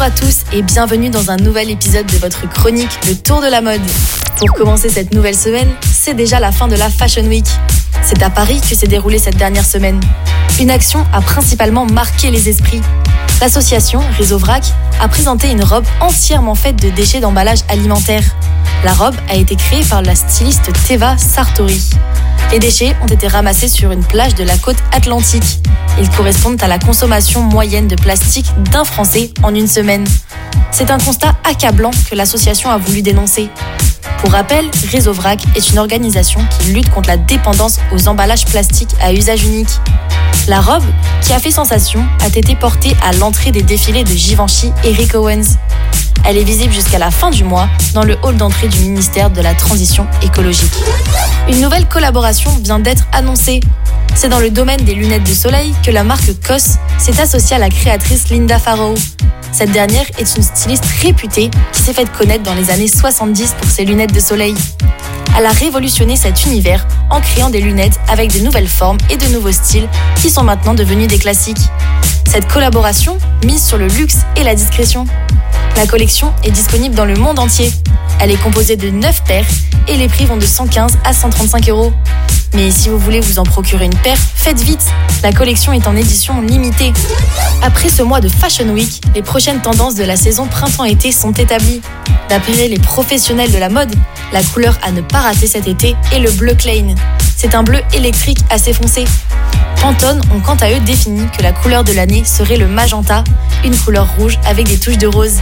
à tous et bienvenue dans un nouvel épisode de votre chronique Le Tour de la mode. Pour commencer cette nouvelle semaine, c'est déjà la fin de la Fashion Week. C'est à Paris que s'est déroulée cette dernière semaine. Une action a principalement marqué les esprits. L'association Réseau Vrac a présenté une robe entièrement faite de déchets d'emballage alimentaire. La robe a été créée par la styliste Teva Sartori. Les déchets ont été ramassés sur une plage de la côte atlantique. Ils correspondent à la consommation moyenne de plastique d'un Français en une semaine. C'est un constat accablant que l'association a voulu dénoncer. Pour rappel, Réseau Vrac est une organisation qui lutte contre la dépendance aux emballages plastiques à usage unique. La robe, qui a fait sensation, a été portée à l'entrée des défilés de Givenchy et Rick Owens. Elle est visible jusqu'à la fin du mois dans le hall d'entrée du ministère de la Transition écologique. Une nouvelle collaboration vient d'être annoncée. C'est dans le domaine des lunettes de soleil que la marque COS s'est associée à la créatrice Linda Farrow. Cette dernière est une styliste réputée qui s'est faite connaître dans les années 70 pour ses lunettes de soleil. Elle a révolutionné cet univers en créant des lunettes avec de nouvelles formes et de nouveaux styles qui sont maintenant devenus des classiques. Cette collaboration mise sur le luxe et la discrétion. La collection est disponible dans le monde entier. Elle est composée de 9 paires et les prix vont de 115 à 135 euros. Mais si vous voulez vous en procurer une paire, faites vite. La collection est en édition limitée. Après ce mois de Fashion Week, les prochaines tendances de la saison printemps-été sont établies. D'après les professionnels de la mode, la couleur à ne pas rater cet été est le bleu Klein. C'est un bleu électrique assez foncé. Pantone ont quant à eux défini que la couleur de l'année serait le magenta, une couleur rouge avec des touches de rose.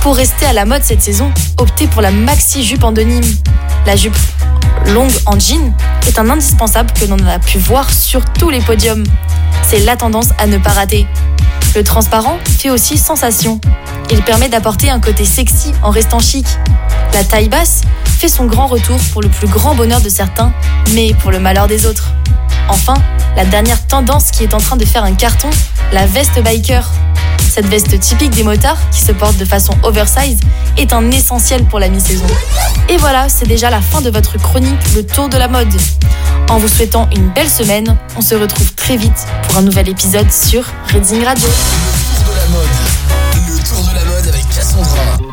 Pour rester à la mode cette saison, optez pour la maxi jupe en denim. La jupe longue en jean est un indispensable que l'on a pu voir sur tous les podiums. C'est la tendance à ne pas rater. Le transparent fait aussi sensation. Il permet d'apporter un côté sexy en restant chic. La taille basse fait son grand retour pour le plus grand bonheur de certains, mais pour le malheur des autres. Enfin, la dernière tendance qui est en train de faire un carton, la veste biker. Cette veste typique des motards, qui se porte de façon oversize, est un essentiel pour la mi-saison. Et voilà, c'est déjà la fin de votre chronique Le Tour de la mode. En vous souhaitant une belle semaine, on se retrouve très vite pour un nouvel épisode sur Reading Radio. Le tour de la mode. Le tour de la mode avec Cassandra.